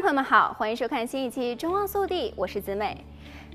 朋友们好，欢迎收看新一期《中望速递》，我是子美。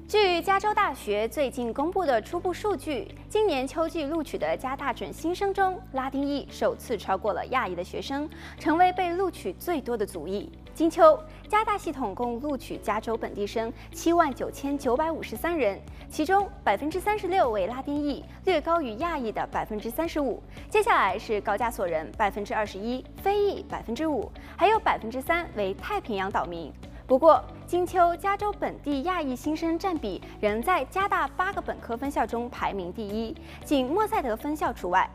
据加州大学最近公布的初步数据，今年秋季录取的加大准新生中，拉丁裔首次超过了亚裔的学生，成为被录取最多的族裔。今秋，加大系统共录取加州本地生七万九千九百五十三人，其中百分之三十六为拉丁裔，略高于亚裔的百分之三十五。接下来是高加索人百分之二十一，非裔百分之五，还有百分之三为太平洋岛民。不过，今秋加州本地亚裔新生占比仍在加大八个本科分校中排名第一，仅莫塞德分校除外。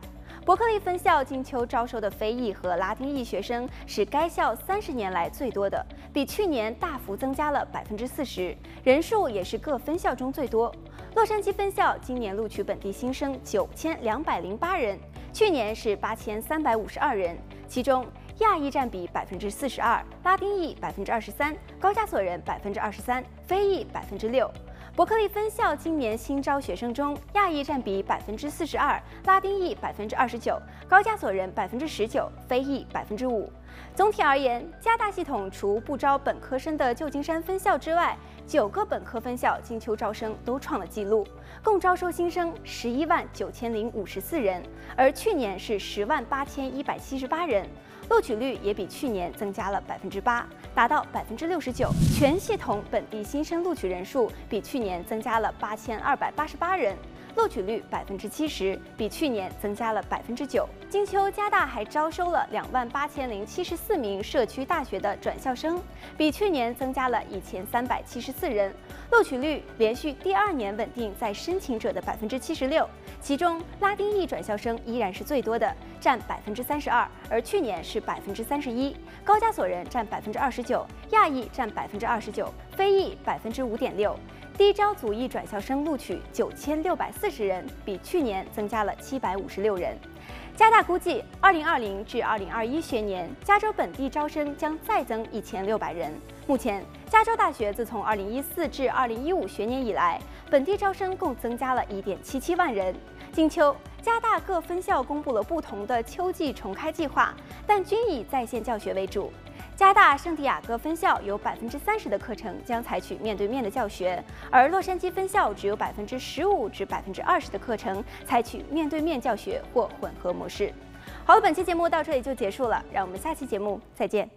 伯克利分校今秋招收的非裔和拉丁裔学生是该校三十年来最多的，比去年大幅增加了百分之四十，人数也是各分校中最多。洛杉矶分校今年录取本地新生九千两百零八人，去年是八千三百五十二人，其中亚裔占比百分之四十二，拉丁裔百分之二十三，高加索人百分之二十三，非裔百分之六。伯克利分校今年新招学生中，亚裔占比百分之四十二，拉丁裔百分之二十九，高加索人百分之十九，非裔百分之五。总体而言，加大系统除不招本科生的旧金山分校之外，九个本科分校今秋招生都创了纪录，共招收新生十一万九千零五十四人，而去年是十万八千一百七十八人。录取率也比去年增加了百分之八，达到百分之六十九。全系统本地新生录取人数比去年增加了八千二百八十八人，录取率百分之七十，比去年增加了百分之九。金秋加大还招收了两万八千零七十四名社区大学的转校生，比去年增加了一千三百七十四人，录取率连续第二年稳定在申请者的百分之七十六。其中拉丁裔转校生依然是最多的，占百分之三十二，而去年是百分之三十一。高加索人占百分之二十九，亚裔占百分之二十九，非裔百分之五点六。低招组一转校生录取九千六百四十人，比去年增加了七百五十六人。加大估计，二零二零至二零二一学年加州本地招生将再增一千六百人。目前，加州大学自从二零一四至二零一五学年以来，本地招生共增加了一点七七万人。今秋，加大各分校公布了不同的秋季重开计划，但均以在线教学为主。加大圣地亚哥分校有百分之三十的课程将采取面对面的教学，而洛杉矶分校只有百分之十五至百分之二十的课程采取面对面教学或混合模式。好了，本期节目到这里就结束了，让我们下期节目再见。